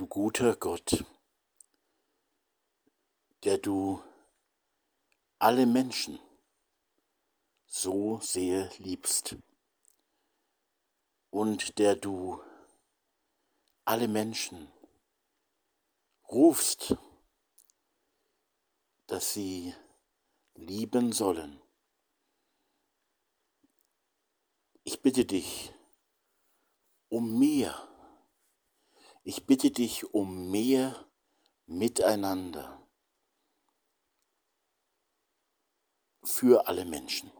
du guter Gott, der du alle Menschen so sehr liebst und der du alle Menschen rufst, dass sie lieben sollen. Ich bitte dich um mehr ich bitte dich um mehr Miteinander für alle Menschen,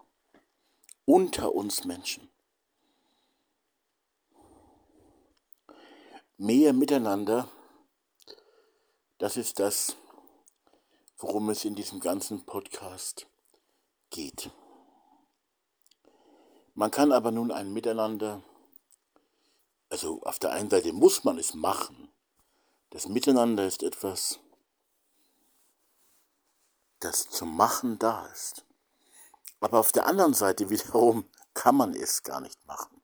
unter uns Menschen. Mehr Miteinander, das ist das, worum es in diesem ganzen Podcast geht. Man kann aber nun ein Miteinander also auf der einen Seite muss man es machen. Das Miteinander ist etwas, das zum Machen da ist. Aber auf der anderen Seite wiederum kann man es gar nicht machen.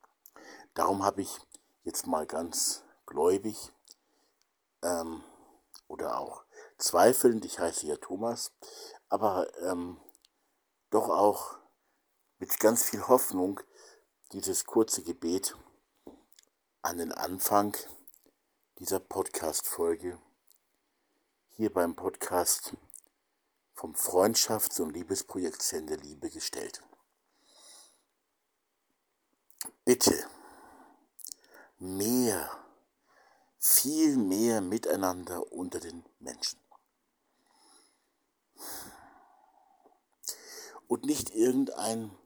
Darum habe ich jetzt mal ganz gläubig ähm, oder auch zweifelnd, ich heiße ja Thomas, aber ähm, doch auch mit ganz viel Hoffnung dieses kurze Gebet an den Anfang dieser Podcast-Folge hier beim Podcast vom Freundschafts- und Liebesprojekt Sende Liebe gestellt. Bitte mehr, viel mehr Miteinander unter den Menschen. Und nicht irgendein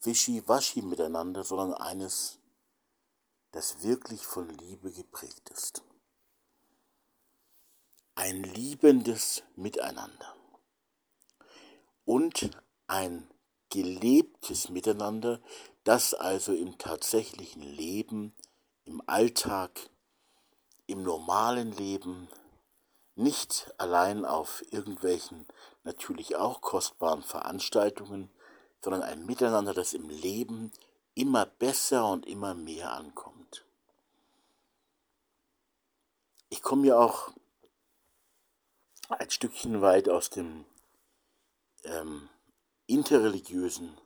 Wischiwaschi miteinander, sondern eines das wirklich von Liebe geprägt ist. Ein liebendes Miteinander und ein gelebtes Miteinander, das also im tatsächlichen Leben, im Alltag, im normalen Leben nicht allein auf irgendwelchen natürlich auch kostbaren Veranstaltungen, sondern ein Miteinander, das im Leben immer besser und immer mehr ankommt. Ich komme ja auch ein Stückchen weit aus dem ähm, interreligiösen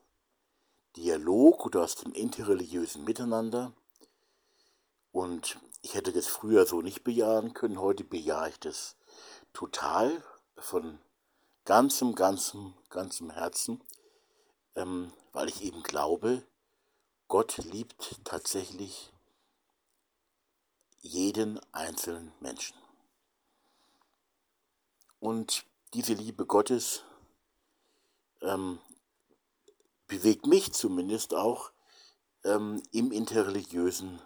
Dialog oder aus dem interreligiösen Miteinander. Und ich hätte das früher so nicht bejahen können. Heute bejahe ich das total von ganzem, ganzem, ganzem Herzen, ähm, weil ich eben glaube, Gott liebt tatsächlich jeden einzelnen Menschen. Und diese Liebe Gottes ähm, bewegt mich zumindest auch ähm, im interreligiösen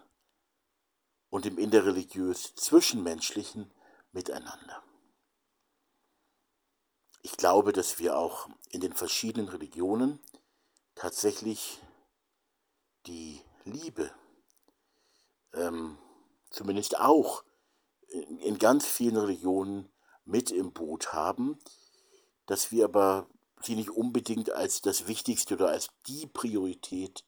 und im interreligiös zwischenmenschlichen Miteinander. Ich glaube, dass wir auch in den verschiedenen Religionen tatsächlich die Liebe ähm, zumindest auch in, ganz vielen Religionen mit im Boot haben, dass wir aber sie nicht unbedingt als das Wichtigste oder als die Priorität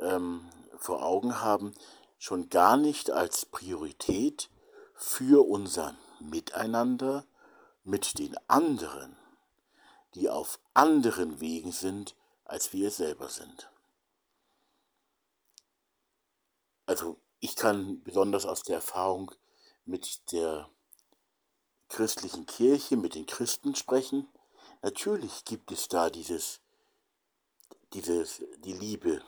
ähm, vor Augen haben, schon gar nicht als Priorität für unser Miteinander mit den anderen, die auf anderen Wegen sind, als wir selber sind. Also ich kann besonders aus der Erfahrung mit der christlichen Kirche, mit den Christen sprechen. Natürlich gibt es da dieses, dieses, die Liebe,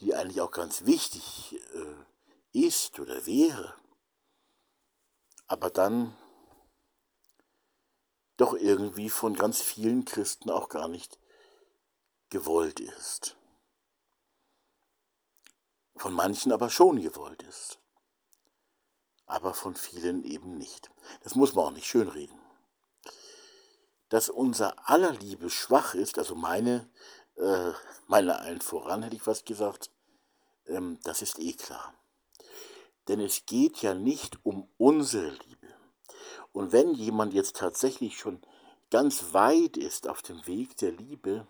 die eigentlich auch ganz wichtig äh, ist oder wäre, aber dann doch irgendwie von ganz vielen Christen auch gar nicht gewollt ist von manchen aber schon gewollt ist, aber von vielen eben nicht. Das muss man auch nicht schönreden. Dass unser aller Liebe schwach ist, also meine, äh, meine allen voran, hätte ich fast gesagt, ähm, das ist eh klar. Denn es geht ja nicht um unsere Liebe. Und wenn jemand jetzt tatsächlich schon ganz weit ist auf dem Weg der Liebe,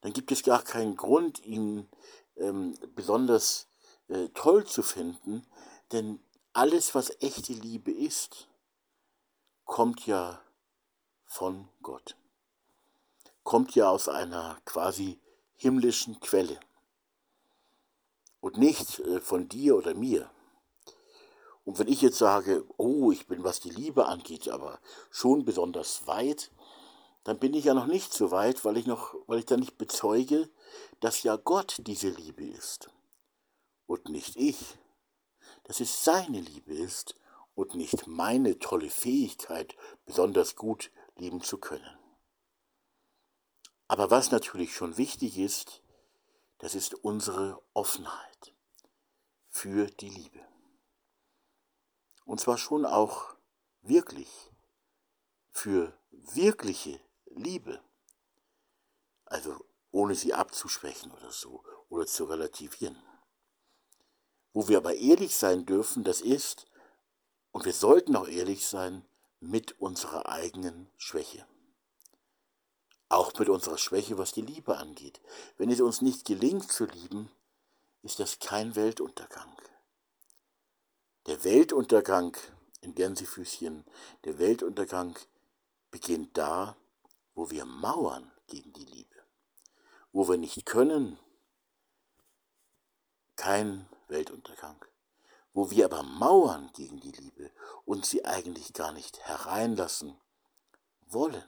dann gibt es gar keinen Grund, ihn ähm, besonders äh, toll zu finden, denn alles, was echte Liebe ist, kommt ja von Gott. Kommt ja aus einer quasi himmlischen Quelle. Und nicht äh, von dir oder mir. Und wenn ich jetzt sage, oh, ich bin, was die Liebe angeht, aber schon besonders weit, dann bin ich ja noch nicht so weit, weil ich noch, weil ich da nicht bezeuge, dass ja Gott diese Liebe ist und nicht ich. Dass es seine Liebe ist und nicht meine tolle Fähigkeit, besonders gut lieben zu können. Aber was natürlich schon wichtig ist, das ist unsere Offenheit für die Liebe. Und zwar schon auch wirklich für wirkliche Liebe. Also ohne sie abzuschwächen oder so oder zu relativieren. Wo wir aber ehrlich sein dürfen, das ist, und wir sollten auch ehrlich sein, mit unserer eigenen Schwäche. Auch mit unserer Schwäche, was die Liebe angeht. Wenn es uns nicht gelingt zu lieben, ist das kein Weltuntergang. Der Weltuntergang in Gänsefüßchen, der Weltuntergang beginnt da, wo wir mauern gegen die Liebe. Wo wir nicht können, kein Weltuntergang. Wo wir aber mauern gegen die Liebe und sie eigentlich gar nicht hereinlassen wollen,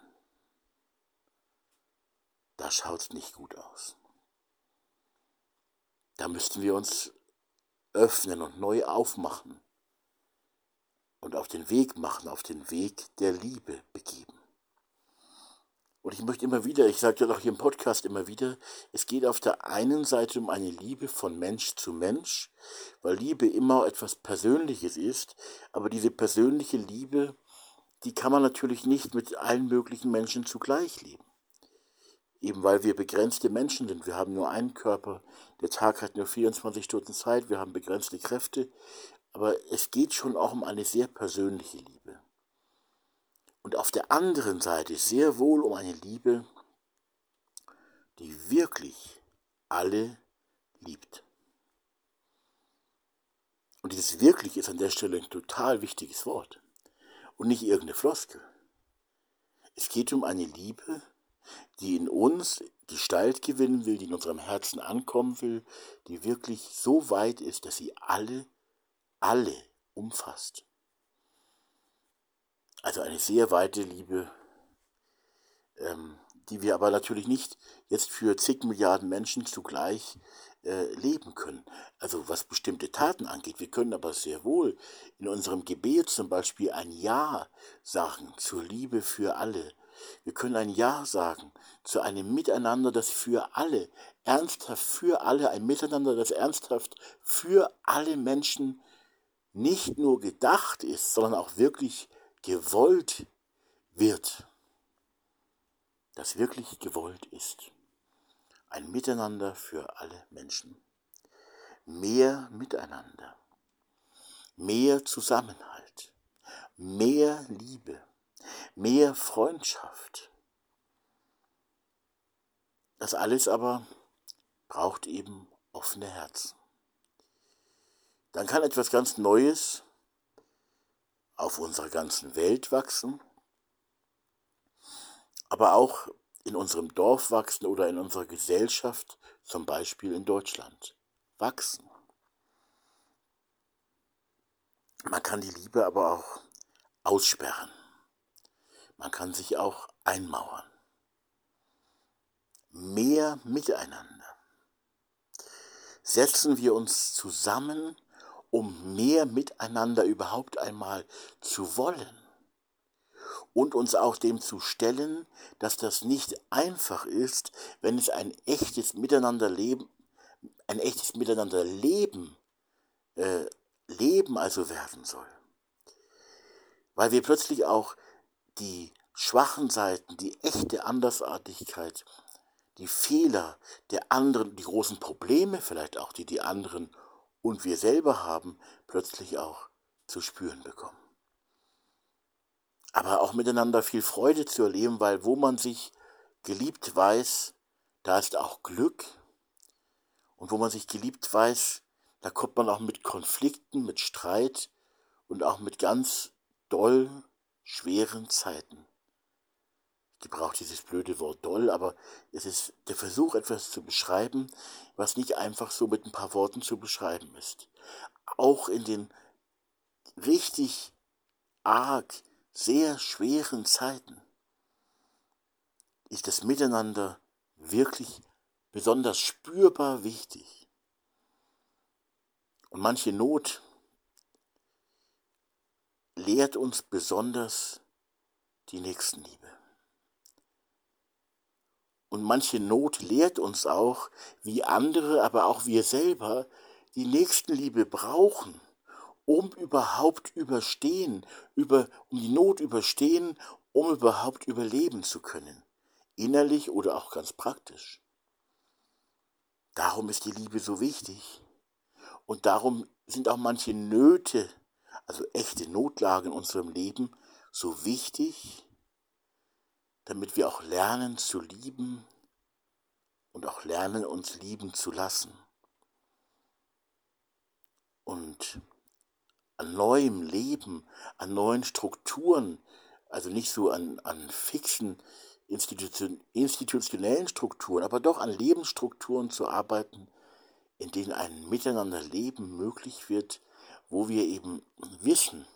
da schaut es nicht gut aus. Da müssten wir uns öffnen und neu aufmachen und auf den Weg machen, auf den Weg der Liebe begeben. Und ich möchte immer wieder, ich sage ja auch hier im Podcast immer wieder, es geht auf der einen Seite um eine Liebe von Mensch zu Mensch, weil Liebe immer etwas Persönliches ist, aber diese persönliche Liebe, die kann man natürlich nicht mit allen möglichen Menschen zugleich leben. Eben weil wir begrenzte Menschen sind. Wir haben nur einen Körper, der Tag hat nur 24 Stunden Zeit, wir haben begrenzte Kräfte, aber es geht schon auch um eine sehr persönliche Liebe und auf der anderen Seite sehr wohl um eine Liebe, die wirklich alle liebt. Und dieses wirklich ist an der Stelle ein total wichtiges Wort und nicht irgendeine Floskel. Es geht um eine Liebe, die in uns Gestalt gewinnen will, die in unserem Herzen ankommen will, die wirklich so weit ist, dass sie alle, alle umfasst. Also eine sehr weite Liebe, ähm, die wir aber natürlich nicht jetzt für zig Milliarden Menschen zugleich äh, leben können. Also was bestimmte Taten angeht. Wir können aber sehr wohl in unserem Gebet zum Beispiel ein Ja sagen zur Liebe für alle. Wir können ein Ja sagen zu einem Miteinander, das für alle, ernsthaft für alle, ein Miteinander, das ernsthaft für alle Menschen nicht nur gedacht ist, sondern auch wirklich gewollt wird, das wirklich gewollt ist. Ein Miteinander für alle Menschen. Mehr Miteinander. Mehr Zusammenhalt. Mehr Liebe. Mehr Freundschaft. Das alles aber braucht eben offene Herzen. Dann kann etwas ganz Neues auf unserer ganzen Welt wachsen, aber auch in unserem Dorf wachsen oder in unserer Gesellschaft, zum Beispiel in Deutschland, wachsen. Man kann die Liebe aber auch aussperren. Man kann sich auch einmauern. Mehr miteinander. Setzen wir uns zusammen um mehr miteinander überhaupt einmal zu wollen und uns auch dem zu stellen, dass das nicht einfach ist, wenn es ein echtes Miteinanderleben, ein echtes Miteinanderleben, äh, Leben also werden soll. Weil wir plötzlich auch die schwachen Seiten, die echte Andersartigkeit, die Fehler der anderen, die großen Probleme vielleicht auch, die die anderen und wir selber haben, plötzlich auch zu spüren bekommen. Aber auch miteinander viel Freude zu erleben, weil wo man sich geliebt weiß, da ist auch Glück. Und wo man sich geliebt weiß, da kommt man auch mit Konflikten, mit Streit und auch mit ganz doll schweren Zeiten. Ich gebrauche dieses blöde Wort doll, aber es ist der Versuch, etwas zu beschreiben, was nicht einfach so mit ein paar Worten zu beschreiben ist. Auch in den richtig arg, sehr schweren Zeiten ist das Miteinander wirklich besonders spürbar wichtig. Und manche Not lehrt uns besonders die Nächstenliebe. Und manche Not lehrt uns auch, wie andere, aber auch wir selber die Nächstenliebe brauchen, um überhaupt überstehen, über, um die Not überstehen, um überhaupt überleben zu können, innerlich oder auch ganz praktisch. Darum ist die Liebe so wichtig. Und darum sind auch manche Nöte, also echte Notlagen in unserem Leben, so wichtig, damit wir auch lernen zu lieben und auch lernen uns lieben zu lassen. Und an neuem Leben, an neuen Strukturen, also nicht so an, an fixen Institution, institutionellen Strukturen, aber doch an Lebensstrukturen zu arbeiten, in denen ein Miteinanderleben möglich wird, wo wir eben wissen,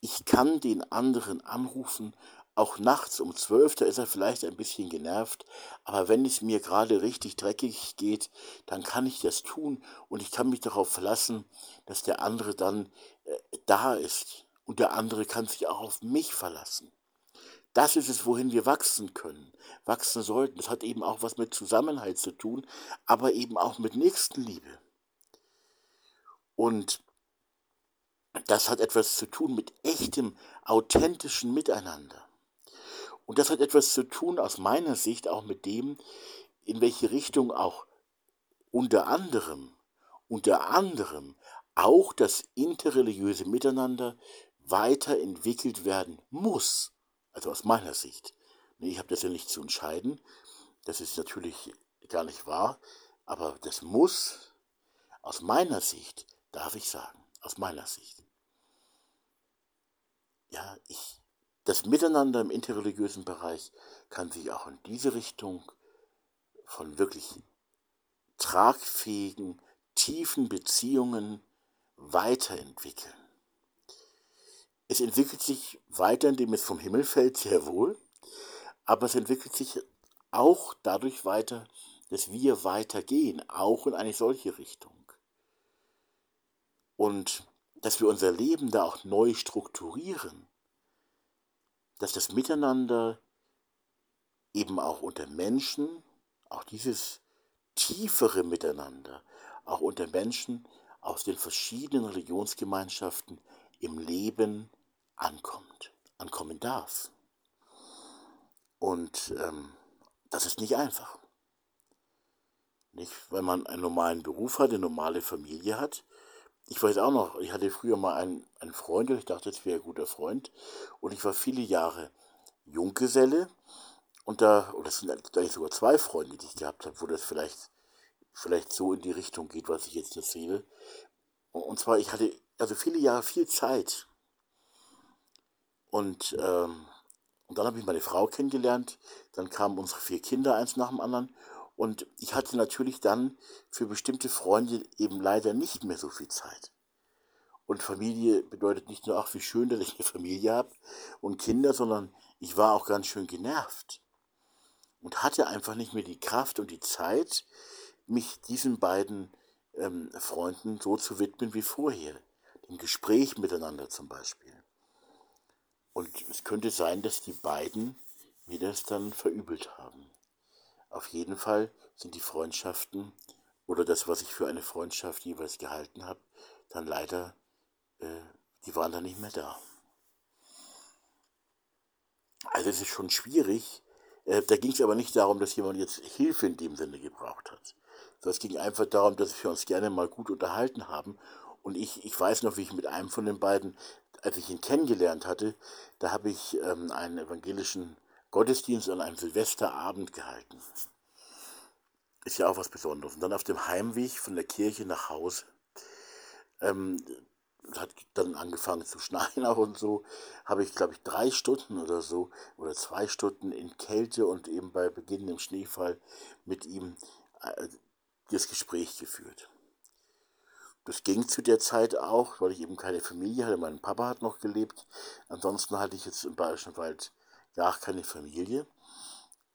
ich kann den anderen anrufen, auch nachts um zwölf, da ist er vielleicht ein bisschen genervt, aber wenn es mir gerade richtig dreckig geht, dann kann ich das tun und ich kann mich darauf verlassen, dass der andere dann äh, da ist und der andere kann sich auch auf mich verlassen. Das ist es, wohin wir wachsen können, wachsen sollten. Das hat eben auch was mit Zusammenhalt zu tun, aber eben auch mit Nächstenliebe. Und das hat etwas zu tun mit echtem, authentischen Miteinander. Und das hat etwas zu tun, aus meiner Sicht, auch mit dem, in welche Richtung auch unter anderem, unter anderem auch das interreligiöse Miteinander weiterentwickelt werden muss. Also aus meiner Sicht. Ich habe das ja nicht zu entscheiden. Das ist natürlich gar nicht wahr. Aber das muss, aus meiner Sicht, darf ich sagen, aus meiner Sicht. Ja, ich, das Miteinander im interreligiösen Bereich kann sich auch in diese Richtung von wirklich tragfähigen, tiefen Beziehungen weiterentwickeln. Es entwickelt sich weiter, indem es vom Himmel fällt, sehr wohl, aber es entwickelt sich auch dadurch weiter, dass wir weitergehen, auch in eine solche Richtung. Und dass wir unser Leben da auch neu strukturieren, dass das Miteinander eben auch unter Menschen, auch dieses tiefere Miteinander, auch unter Menschen aus den verschiedenen Religionsgemeinschaften im Leben ankommt, ankommen darf. Und ähm, das ist nicht einfach. Nicht, weil man einen normalen Beruf hat, eine normale Familie hat. Ich weiß auch noch, ich hatte früher mal einen, einen Freund, ich dachte, es wäre ein guter Freund. Und ich war viele Jahre Junggeselle. Und da, oder es sind eigentlich sogar zwei Freunde, die ich gehabt habe, wo das vielleicht, vielleicht so in die Richtung geht, was ich jetzt erzähle. Und zwar, ich hatte also viele Jahre viel Zeit und, ähm, und dann habe ich meine Frau kennengelernt, dann kamen unsere vier Kinder eins nach dem anderen und ich hatte natürlich dann für bestimmte Freunde eben leider nicht mehr so viel Zeit. Und Familie bedeutet nicht nur, ach, wie schön, dass ich eine Familie habe und Kinder, sondern ich war auch ganz schön genervt und hatte einfach nicht mehr die Kraft und die Zeit, mich diesen beiden ähm, Freunden so zu widmen wie vorher. Dem Gespräch miteinander zum Beispiel. Und es könnte sein, dass die beiden mir das dann verübelt haben. Auf jeden Fall sind die Freundschaften oder das, was ich für eine Freundschaft jeweils gehalten habe, dann leider, äh, die waren dann nicht mehr da. Also es ist schon schwierig. Äh, da ging es aber nicht darum, dass jemand jetzt Hilfe in dem Sinne gebraucht hat. Sondern es ging einfach darum, dass wir uns gerne mal gut unterhalten haben. Und ich, ich weiß noch, wie ich mit einem von den beiden als ich ihn kennengelernt hatte, da habe ich ähm, einen evangelischen Gottesdienst an einem Silvesterabend gehalten. Ist ja auch was Besonderes. Und dann auf dem Heimweg von der Kirche nach Hause ähm, hat dann angefangen zu schneien auch und so, habe ich, glaube ich, drei Stunden oder so oder zwei Stunden in Kälte und eben bei beginnendem Schneefall mit ihm äh, das Gespräch geführt. Das ging zu der Zeit auch, weil ich eben keine Familie hatte. Mein Papa hat noch gelebt. Ansonsten hatte ich jetzt im Bayerischen Wald gar keine Familie.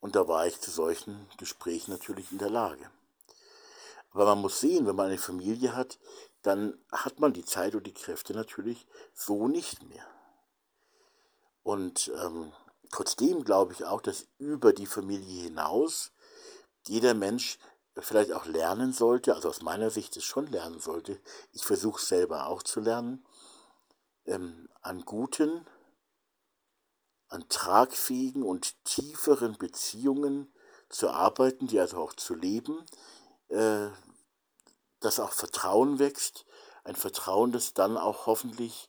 Und da war ich zu solchen Gesprächen natürlich in der Lage. Aber man muss sehen, wenn man eine Familie hat, dann hat man die Zeit und die Kräfte natürlich so nicht mehr. Und ähm, trotzdem glaube ich auch, dass über die Familie hinaus jeder Mensch vielleicht auch lernen sollte, also aus meiner Sicht es schon lernen sollte, ich versuche selber auch zu lernen, ähm, an guten, an tragfähigen und tieferen Beziehungen zu arbeiten, die also auch zu leben, äh, dass auch Vertrauen wächst, ein Vertrauen, das dann auch hoffentlich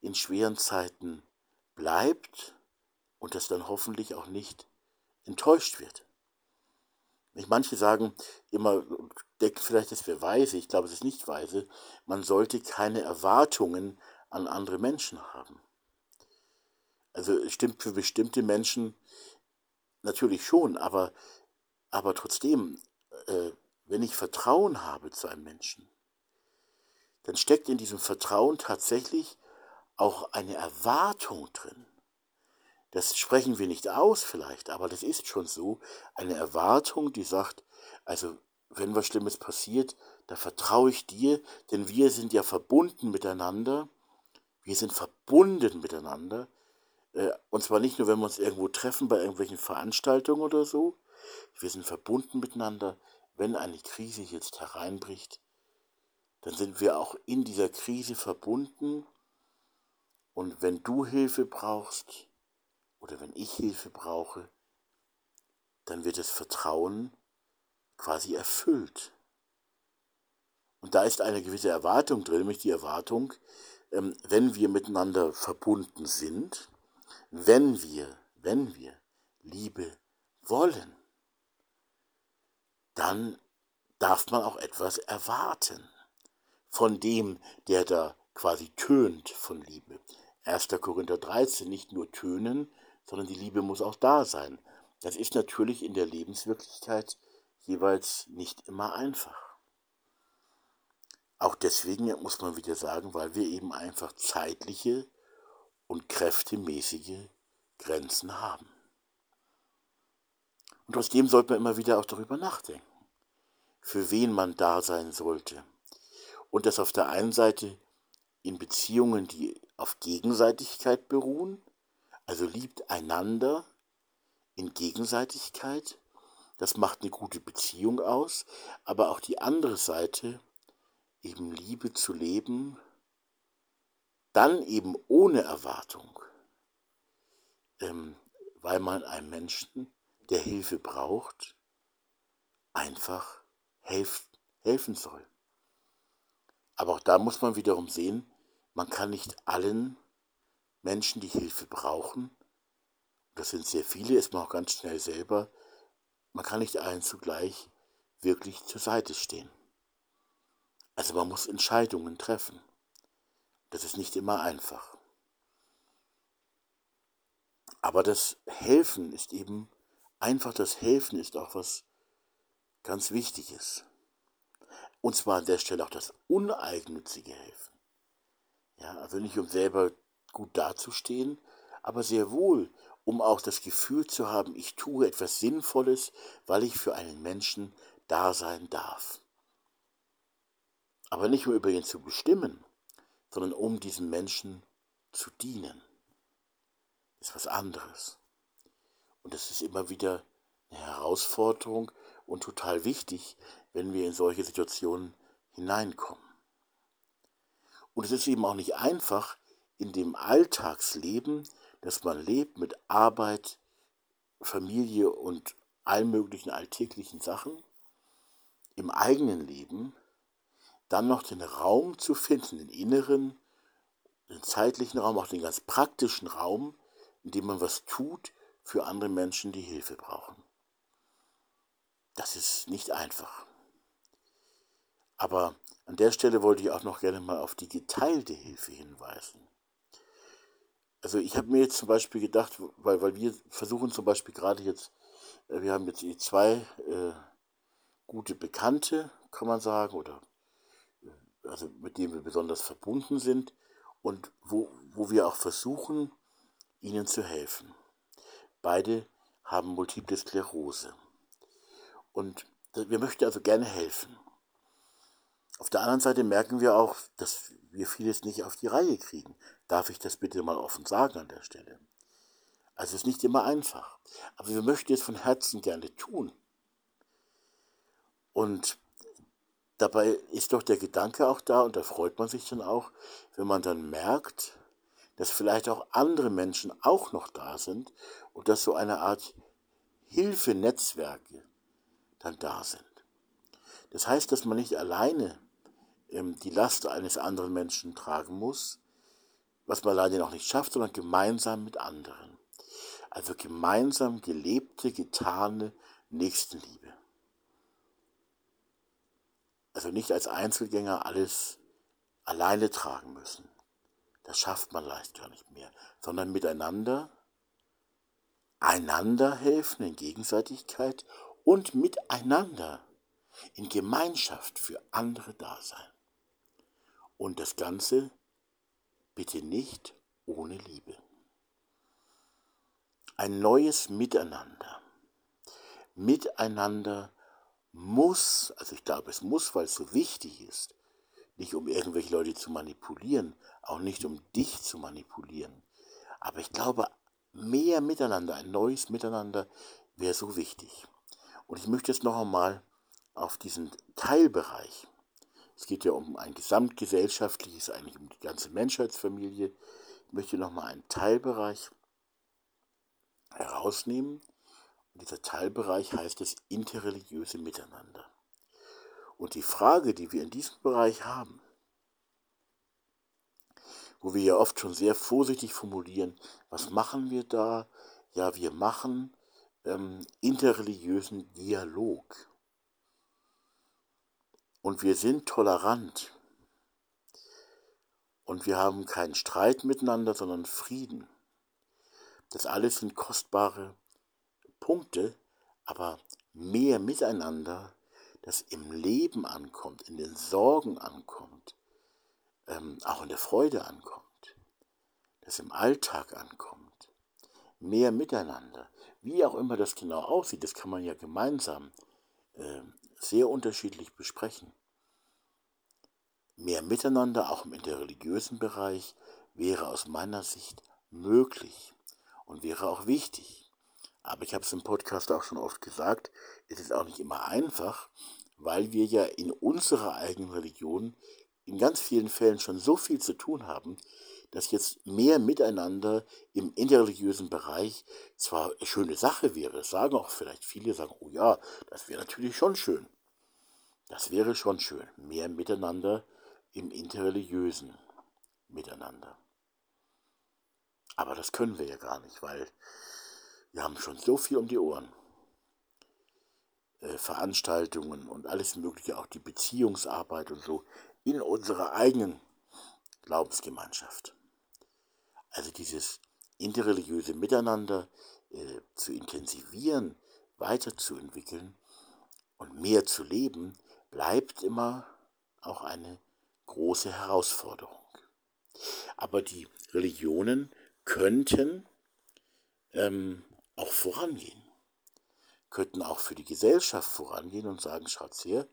in schweren Zeiten bleibt und das dann hoffentlich auch nicht enttäuscht wird. Nicht manche sagen immer, denken vielleicht, es wäre weise, ich glaube, es ist nicht weise, man sollte keine Erwartungen an andere Menschen haben. Also stimmt für bestimmte Menschen natürlich schon, aber, aber trotzdem, äh, wenn ich Vertrauen habe zu einem Menschen, dann steckt in diesem Vertrauen tatsächlich auch eine Erwartung drin. Das sprechen wir nicht aus vielleicht, aber das ist schon so. Eine Erwartung, die sagt, also wenn was Schlimmes passiert, da vertraue ich dir, denn wir sind ja verbunden miteinander. Wir sind verbunden miteinander. Äh, und zwar nicht nur, wenn wir uns irgendwo treffen bei irgendwelchen Veranstaltungen oder so. Wir sind verbunden miteinander wenn eine Krise jetzt hereinbricht, dann sind wir auch in dieser Krise verbunden. Und wenn du Hilfe brauchst oder wenn ich Hilfe brauche, dann wird das Vertrauen quasi erfüllt. Und da ist eine gewisse Erwartung drin, nämlich die Erwartung, ähm, wenn wir miteinander verbunden sind, wenn wir, wenn wir Liebe wollen, dann darf man auch etwas erwarten von dem, der da quasi tönt von Liebe. 1. Korinther 13, nicht nur tönen, sondern die Liebe muss auch da sein. Das ist natürlich in der Lebenswirklichkeit jeweils nicht immer einfach. Auch deswegen muss man wieder sagen, weil wir eben einfach zeitliche und kräftemäßige Grenzen haben. Und trotzdem sollte man immer wieder auch darüber nachdenken, für wen man da sein sollte. Und das auf der einen Seite in Beziehungen, die auf Gegenseitigkeit beruhen, also liebt einander in Gegenseitigkeit, das macht eine gute Beziehung aus, aber auch die andere Seite, eben Liebe zu leben, dann eben ohne Erwartung, ähm, weil man einem Menschen der Hilfe braucht, einfach helf, helfen soll. Aber auch da muss man wiederum sehen, man kann nicht allen Menschen, die Hilfe brauchen, das sind sehr viele, ist man auch ganz schnell selber, man kann nicht allen zugleich wirklich zur Seite stehen. Also man muss Entscheidungen treffen. Das ist nicht immer einfach. Aber das Helfen ist eben einfach das Helfen ist auch was ganz Wichtiges. Und zwar an der Stelle auch das uneigennützige Helfen. Ja, also nicht um selber gut dazustehen, aber sehr wohl, um auch das Gefühl zu haben, ich tue etwas Sinnvolles, weil ich für einen Menschen da sein darf. Aber nicht um über ihn zu bestimmen, sondern um diesem Menschen zu dienen. Ist was anderes. Und das ist immer wieder eine Herausforderung und total wichtig, wenn wir in solche Situationen hineinkommen. Und es ist eben auch nicht einfach in dem Alltagsleben, das man lebt mit Arbeit, Familie und allen möglichen alltäglichen Sachen, im eigenen Leben dann noch den Raum zu finden, den inneren, den zeitlichen Raum, auch den ganz praktischen Raum, in dem man was tut, für andere Menschen, die Hilfe brauchen. Das ist nicht einfach. Aber An der Stelle wollte ich auch noch gerne mal auf die geteilte Hilfe hinweisen. Also ich habe mir jetzt zum Beispiel gedacht, weil, weil wir versuchen zum Beispiel gerade jetzt, äh, wir haben jetzt zwei äh, gute Bekannte, kann man sagen, oder also mit denen wir besonders verbunden sind und wo, wo wir auch versuchen, ihnen zu helfen. Beide haben multiple Sklerose. Und wir möchten also gerne helfen. Auf der anderen Seite merken wir auch, dass wir vieles nicht auf die Reihe kriegen. Darf ich das bitte mal offen sagen an der Stelle? Also es ist nicht immer einfach. Aber wir möchten es von Herzen gerne tun. Und dabei ist doch der Gedanke auch da, und da freut man sich dann auch, wenn man dann merkt, dass vielleicht auch andere Menschen auch noch da sind und dass so eine Art Hilfenetzwerke dann da sind. Das heißt, dass man nicht alleine ähm, die Last eines anderen Menschen tragen muss, was man alleine noch nicht schafft, sondern gemeinsam mit anderen. Also gemeinsam gelebte, getane Nächstenliebe. Also nicht als Einzelgänger alles alleine tragen müssen. Das schafft man leicht gar nicht mehr, sondern miteinander, einander helfen in Gegenseitigkeit und miteinander in Gemeinschaft für andere da sein. Und das Ganze bitte nicht ohne Liebe. Ein neues Miteinander. Miteinander muss, also ich glaube es muss, weil es so wichtig ist, nicht um irgendwelche Leute zu manipulieren, auch nicht um dich zu manipulieren. Aber ich glaube, mehr Miteinander, ein neues Miteinander wäre so wichtig. Und ich möchte jetzt noch einmal auf diesen Teilbereich, es geht ja um ein gesamtgesellschaftliches, eigentlich um die ganze Menschheitsfamilie, ich möchte noch mal einen Teilbereich herausnehmen. Dieser Teilbereich heißt das interreligiöse Miteinander. Und die Frage, die wir in diesem Bereich haben, wo wir ja oft schon sehr vorsichtig formulieren, was machen wir da? Ja, wir machen ähm, interreligiösen Dialog. Und wir sind tolerant. Und wir haben keinen Streit miteinander, sondern Frieden. Das alles sind kostbare Punkte, aber mehr miteinander, das im Leben ankommt, in den Sorgen ankommt, ähm, auch in der Freude ankommt, das im Alltag ankommt, mehr miteinander. Wie auch immer das genau aussieht, das kann man ja gemeinsam äh, sehr unterschiedlich besprechen. Mehr Miteinander, auch im interreligiösen Bereich, wäre aus meiner Sicht möglich und wäre auch wichtig. Aber ich habe es im Podcast auch schon oft gesagt, es ist auch nicht immer einfach, weil wir ja in unserer eigenen Religion in ganz vielen Fällen schon so viel zu tun haben, dass jetzt mehr Miteinander im interreligiösen Bereich zwar eine schöne Sache wäre, sagen auch vielleicht viele, sagen, oh ja, das wäre natürlich schon schön. Das wäre schon schön, mehr Miteinander im interreligiösen Miteinander. Aber das können wir ja gar nicht, weil wir haben schon so viel um die Ohren. Äh, Veranstaltungen und alles Mögliche, auch die Beziehungsarbeit und so in unserer eigenen Glaubensgemeinschaft. Also dieses interreligiöse Miteinander äh, zu intensivieren, weiterzuentwickeln und mehr zu leben, bleibt immer auch eine große Herausforderung. Aber die Religionen könnten ähm, auch vorangehen, könnten auch für die Gesellschaft vorangehen und sagen, schaut her,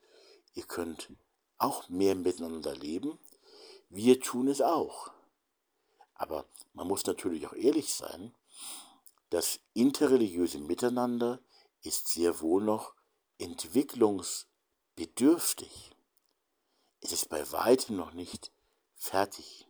ihr könnt auch mehr miteinander leben, wir tun es auch. Aber man muss natürlich auch ehrlich sein, das interreligiöse Miteinander ist sehr wohl noch entwicklungsbedürftig. Es ist bei weitem noch nicht fertig.